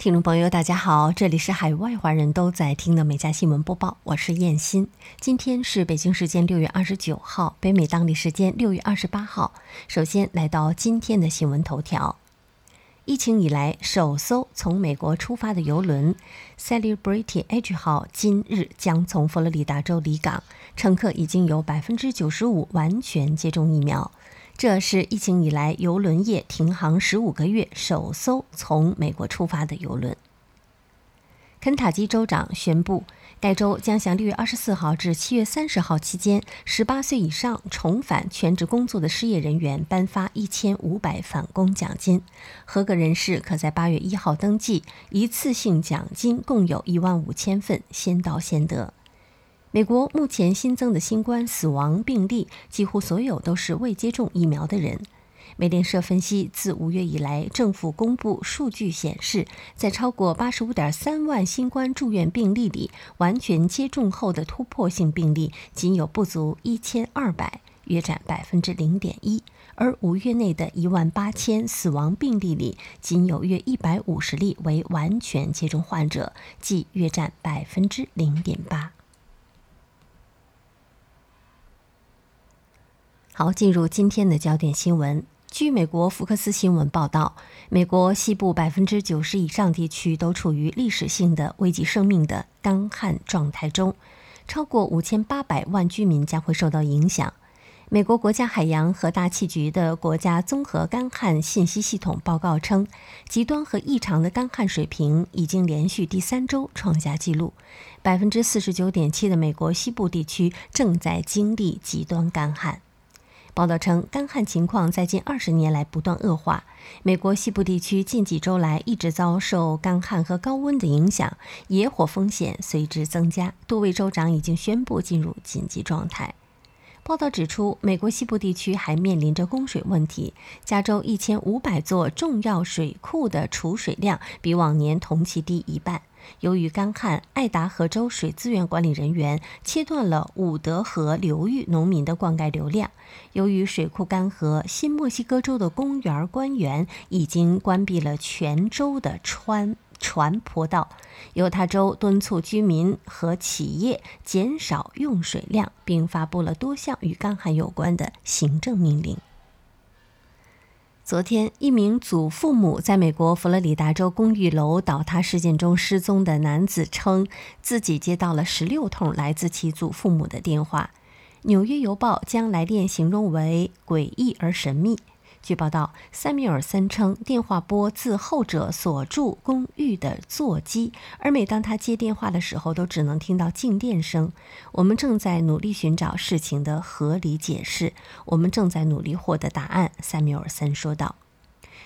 听众朋友，大家好，这里是海外华人都在听的《美家新闻播报》，我是燕欣。今天是北京时间六月二十九号，北美当地时间六月二十八号。首先来到今天的新闻头条：疫情以来首艘从美国出发的邮轮 Celebrity Edge 号今日将从佛罗里达州离港，乘客已经有百分之九十五完全接种疫苗。这是疫情以来邮轮业停航十五个月首艘从美国出发的邮轮。肯塔基州长宣布，该州将向六月二十四号至七月三十号期间十八岁以上重返全职工作的失业人员颁发一千五百返工奖金，合格人士可在八月一号登记，一次性奖金共有一万五千份，先到先得。美国目前新增的新冠死亡病例几乎所有都是未接种疫苗的人。美联社分析，自五月以来，政府公布数据显示，在超过八十五点三万新冠住院病例里，完全接种后的突破性病例仅有不足一千二百，约占百分之零点一；而五月内的一万八千死亡病例里，仅有约一百五十例为完全接种患者，即约占百分之零点八。好，进入今天的焦点新闻。据美国福克斯新闻报道，美国西部百分之九十以上地区都处于历史性的危及生命的干旱状态中，超过五千八百万居民将会受到影响。美国国家海洋和大气局的国家综合干旱信息系统报告称，极端和异常的干旱水平已经连续第三周创下纪录。百分之四十九点七的美国西部地区正在经历极端干旱。报道称，干旱情况在近二十年来不断恶化。美国西部地区近几周来一直遭受干旱和高温的影响，野火风险随之增加。多位州长已经宣布进入紧急状态。报道指出，美国西部地区还面临着供水问题。加州一千五百座重要水库的储水量比往年同期低一半。由于干旱，爱达荷州水资源管理人员切断了伍德河流域农民的灌溉流量。由于水库干涸，新墨西哥州的公园官员已经关闭了全州的川船坡道。犹他州敦促居民和企业减少用水量，并发布了多项与干旱有关的行政命令。昨天，一名祖父母在美国佛罗里达州公寓楼倒塌事件中失踪的男子称，自己接到了十六通来自其祖父母的电话。《纽约邮报》将来电形容为诡异而神秘。据报道，塞缪尔森称电话拨自后者所住公寓的座机，而每当他接电话的时候，都只能听到静电声。我们正在努力寻找事情的合理解释，我们正在努力获得答案。塞缪尔森说道。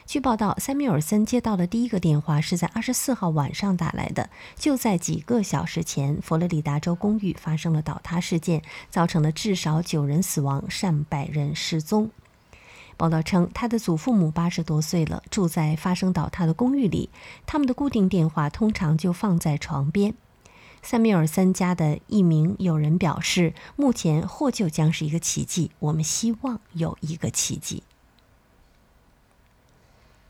据报道，塞缪尔森接到的第一个电话是在二十四号晚上打来的。就在几个小时前，佛罗里达州公寓发生了倒塌事件，造成了至少九人死亡，上百人失踪。报道称，他的祖父母八十多岁了，住在发生倒塌的公寓里。他们的固定电话通常就放在床边。塞缪尔三家的一名友人表示：“目前获救将是一个奇迹，我们希望有一个奇迹。”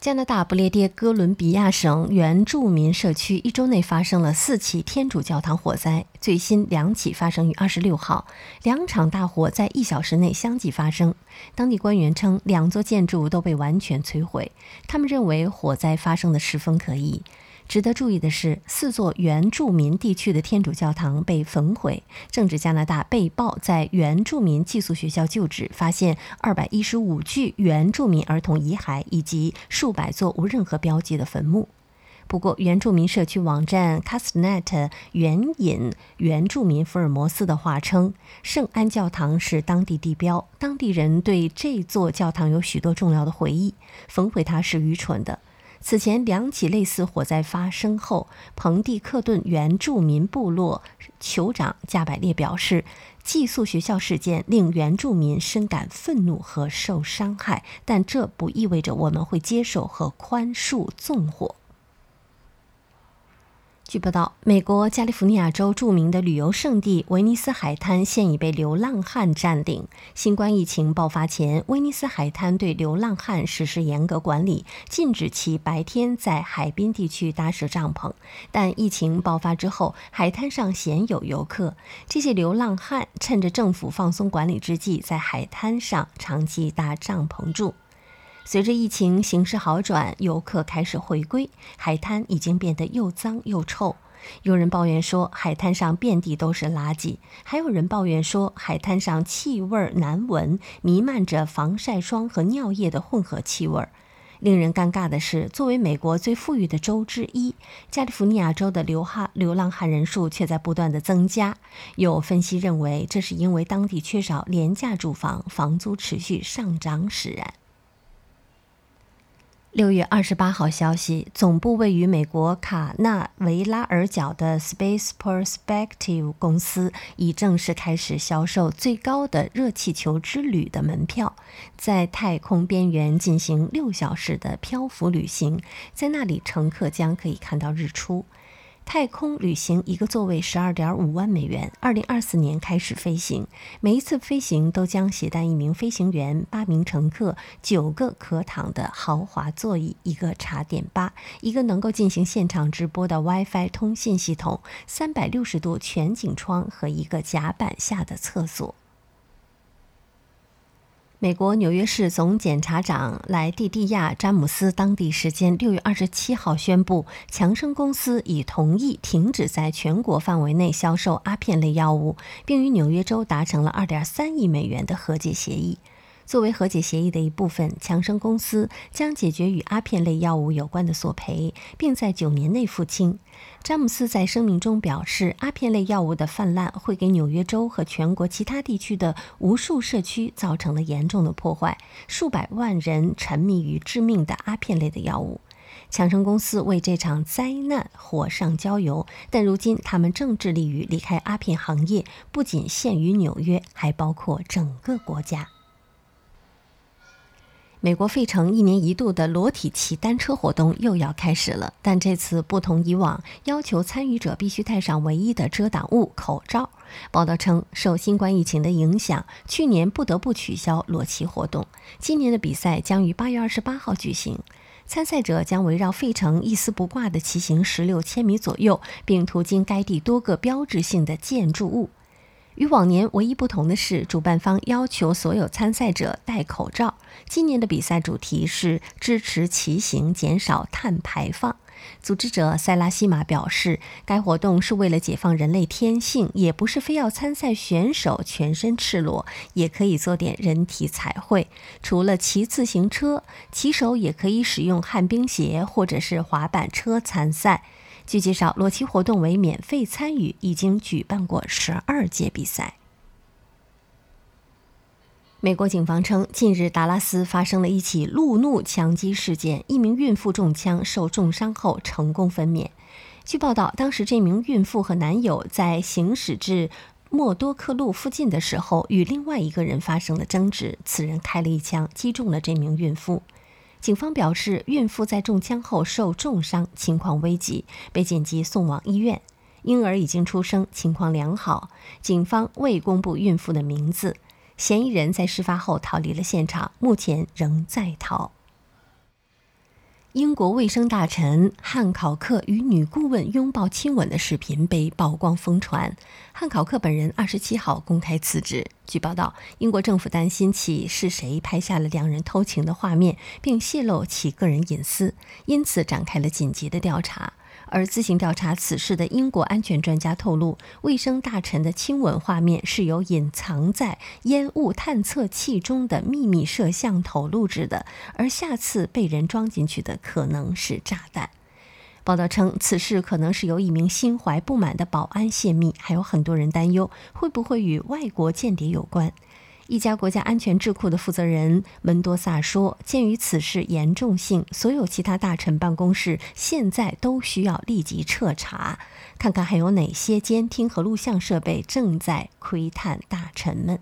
加拿大不列颠哥伦比亚省原住民社区一周内发生了四起天主教堂火灾，最新两起发生于二十六号。两场大火在一小时内相继发生。当地官员称，两座建筑都被完全摧毁。他们认为火灾发生的十分可疑。值得注意的是，四座原住民地区的天主教堂被焚毁。正值加拿大被曝在原住民寄宿学校旧址，发现二百一十五具原住民儿童遗骸以及数百座无任何标记的坟墓。不过，原住民社区网站 Castnet 援引原住民福尔摩斯的话称，圣安教堂是当地地标，当地人对这座教堂有许多重要的回忆，焚毁它是愚蠢的。此前两起类似火灾发生后，彭蒂克顿原住民部落酋长加百列表示，寄宿学校事件令原住民深感愤怒和受伤害，但这不意味着我们会接受和宽恕纵火。据报道，美国加利福尼亚州著名的旅游胜地威尼斯海滩现已被流浪汉占领。新冠疫情爆发前，威尼斯海滩对流浪汉实施严格管理，禁止其白天在海滨地区搭设帐篷。但疫情爆发之后，海滩上鲜有游客。这些流浪汉趁着政府放松管理之际，在海滩上长期搭帐篷住。随着疫情形势好转，游客开始回归，海滩已经变得又脏又臭。有人抱怨说，海滩上遍地都是垃圾；还有人抱怨说，海滩上气味难闻，弥漫着防晒霜和尿液的混合气味。令人尴尬的是，作为美国最富裕的州之一，加利福尼亚州的流哈流浪汉人数却在不断的增加。有分析认为，这是因为当地缺少廉价住房，房租持续上涨使然。六月二十八号消息，总部位于美国卡纳维拉尔角的 Space Perspective 公司已正式开始销售最高的热气球之旅的门票，在太空边缘进行六小时的漂浮旅行，在那里乘客将可以看到日出。太空旅行一个座位十二点五万美元，二零二四年开始飞行。每一次飞行都将携带一名飞行员、八名乘客、九个可躺的豪华座椅、一个茶点吧、一个能够进行现场直播的 WiFi 通信系统、三百六十度全景窗和一个甲板下的厕所。美国纽约市总检察长莱蒂蒂亚·詹姆斯当地时间六月二十七号宣布，强生公司已同意停止在全国范围内销售阿片类药物，并与纽约州达成了二点三亿美元的和解协议。作为和解协议的一部分，强生公司将解决与阿片类药物有关的索赔，并在九年内付清。詹姆斯在声明中表示，阿片类药物的泛滥会给纽约州和全国其他地区的无数社区造成了严重的破坏，数百万人沉迷于致命的阿片类的药物。强生公司为这场灾难火上浇油，但如今他们正致力于离开阿片行业，不仅限于纽约，还包括整个国家。美国费城一年一度的裸体骑单车活动又要开始了，但这次不同以往，要求参与者必须戴上唯一的遮挡物——口罩。报道称，受新冠疫情的影响，去年不得不取消裸骑活动。今年的比赛将于八月二十八号举行，参赛者将围绕费城一丝不挂地骑行十六千米左右，并途经该地多个标志性的建筑物。与往年唯一不同的是，主办方要求所有参赛者戴口罩。今年的比赛主题是支持骑行，减少碳排放。组织者塞拉西马表示，该活动是为了解放人类天性，也不是非要参赛选手全身赤裸，也可以做点人体彩绘。除了骑自行车，骑手也可以使用旱冰鞋或者是滑板车参赛。据介绍，裸骑活动为免费参与，已经举办过十二届比赛。美国警方称，近日达拉斯发生了一起路怒枪击事件，一名孕妇中枪受重伤后成功分娩。据报道，当时这名孕妇和男友在行驶至默多克路附近的时候，与另外一个人发生了争执，此人开了一枪，击中了这名孕妇。警方表示，孕妇在中枪后受重伤，情况危急，被紧急送往医院。婴儿已经出生，情况良好。警方未公布孕妇的名字。嫌疑人在事发后逃离了现场，目前仍在逃。英国卫生大臣汉考克与女顾问拥抱亲吻的视频被曝光疯传。汉考克本人二十七号公开辞职。据报道，英国政府担心起是谁拍下了两人偷情的画面，并泄露其个人隐私，因此展开了紧急的调查。而自行调查此事的英国安全专家透露，卫生大臣的亲吻画面是由隐藏在烟雾探测器中的秘密摄像头录制的，而下次被人装进去的可能是炸弹。报道称，此事可能是由一名心怀不满的保安泄密，还有很多人担忧会不会与外国间谍有关。一家国家安全智库的负责人门多萨说：“鉴于此事严重性，所有其他大臣办公室现在都需要立即彻查，看看还有哪些监听和录像设备正在窥探大臣们。”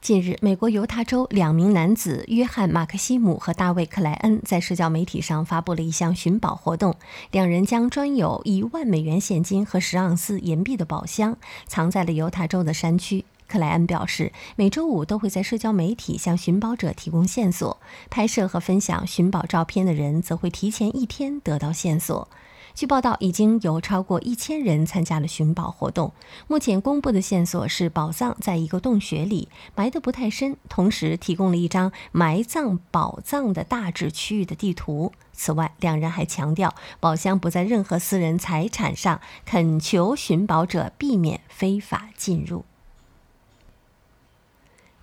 近日，美国犹他州两名男子约翰·马克西姆和大卫·克莱恩在社交媒体上发布了一项寻宝活动。两人将装有一万美元现金和十盎司银币的宝箱藏在了犹他州的山区。克莱恩表示，每周五都会在社交媒体向寻宝者提供线索，拍摄和分享寻宝照片的人则会提前一天得到线索。据报道，已经有超过一千人参加了寻宝活动。目前公布的线索是宝藏在一个洞穴里，埋得不太深，同时提供了一张埋葬宝藏的大致区域的地图。此外，两人还强调宝箱不在任何私人财产上，恳求寻宝者避免非法进入。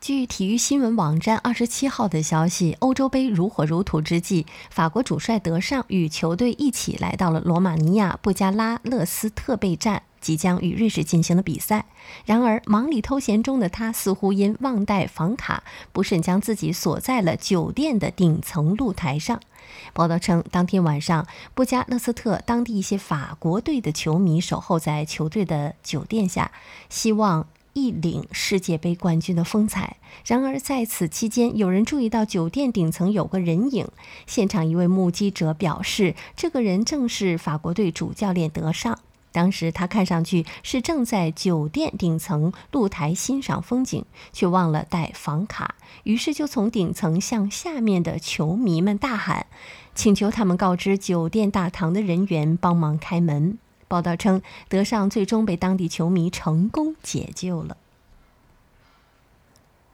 据体育新闻网站二十七号的消息，欧洲杯如火如荼之际，法国主帅德尚与球队一起来到了罗马尼亚布加拉勒斯特备战，即将与瑞士进行的比赛。然而，忙里偷闲中的他似乎因忘带房卡，不慎将自己锁在了酒店的顶层露台上。报道称，当天晚上，布加勒斯特当地一些法国队的球迷守候在球队的酒店下，希望。一领世界杯冠军的风采。然而，在此期间，有人注意到酒店顶层有个人影。现场一位目击者表示，这个人正是法国队主教练德尚。当时他看上去是正在酒店顶层露台欣赏风景，却忘了带房卡，于是就从顶层向下面的球迷们大喊，请求他们告知酒店大堂的人员帮忙开门。报道称，德尚最终被当地球迷成功解救了。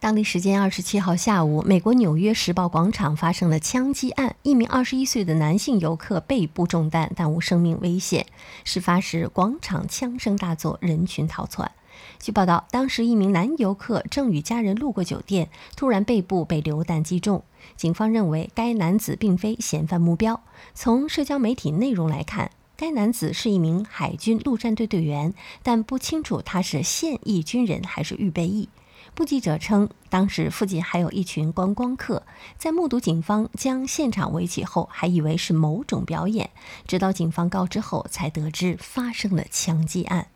当地时间二十七号下午，美国纽约时报广场发生了枪击案，一名二十一岁的男性游客背部中弹，但无生命危险。事发时，广场枪声大作，人群逃窜。据报道，当时一名男游客正与家人路过酒店，突然背部被榴弹击中。警方认为该男子并非嫌犯目标。从社交媒体内容来看。该男子是一名海军陆战队队员，但不清楚他是现役军人还是预备役。目击者称，当时附近还有一群观光客，在目睹警方将现场围起后，还以为是某种表演，直到警方告知后，才得知发生了枪击案。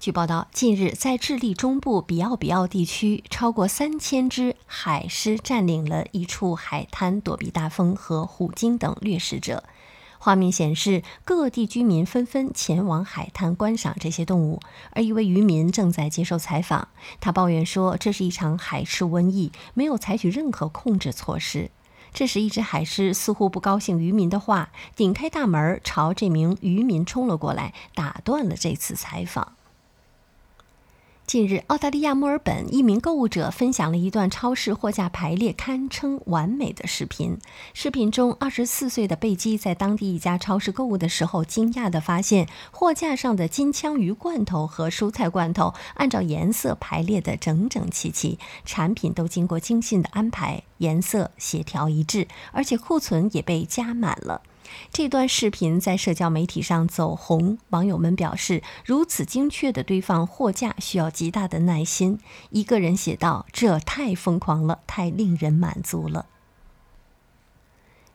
据报道，近日在智利中部比奥比奥地区，超过三千只海狮占领了一处海滩，躲避大风和虎鲸等掠食者。画面显示，各地居民纷纷前往海滩观赏这些动物，而一位渔民正在接受采访。他抱怨说：“这是一场海狮瘟疫，没有采取任何控制措施。”这时，一只海狮似乎不高兴渔民的话，顶开大门朝这名渔民冲了过来，打断了这次采访。近日，澳大利亚墨尔本一名购物者分享了一段超市货架排列堪称完美的视频。视频中，二十四岁的贝基在当地一家超市购物的时候，惊讶地发现货架上的金枪鱼罐头和蔬菜罐头按照颜色排列得整整齐齐，产品都经过精心的安排，颜色协调一致，而且库存也被加满了。这段视频在社交媒体上走红，网友们表示，如此精确的堆放货架需要极大的耐心。一个人写道：“这太疯狂了，太令人满足了。”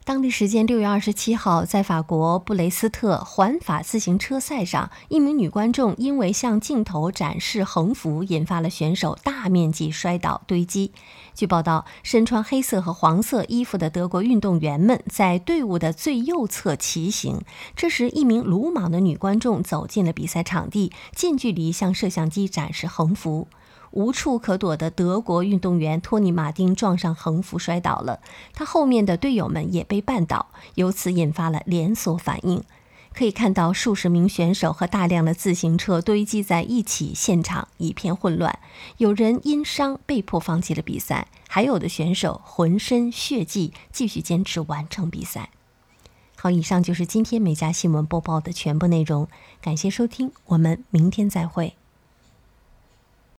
当地时间六月二十七号，在法国布雷斯特环法自行车赛上，一名女观众因为向镜头展示横幅，引发了选手大面积摔倒堆积。据报道，身穿黑色和黄色衣服的德国运动员们在队伍的最右侧骑行。这时，一名鲁莽的女观众走进了比赛场地，近距离向摄像机展示横幅。无处可躲的德国运动员托尼·马丁撞上横幅摔倒了，他后面的队友们也被绊倒，由此引发了连锁反应。可以看到数十名选手和大量的自行车堆积在一起，现场一片混乱。有人因伤被迫放弃了比赛，还有的选手浑身血迹，继续坚持完成比赛。好，以上就是今天美家新闻播报的全部内容，感谢收听，我们明天再会。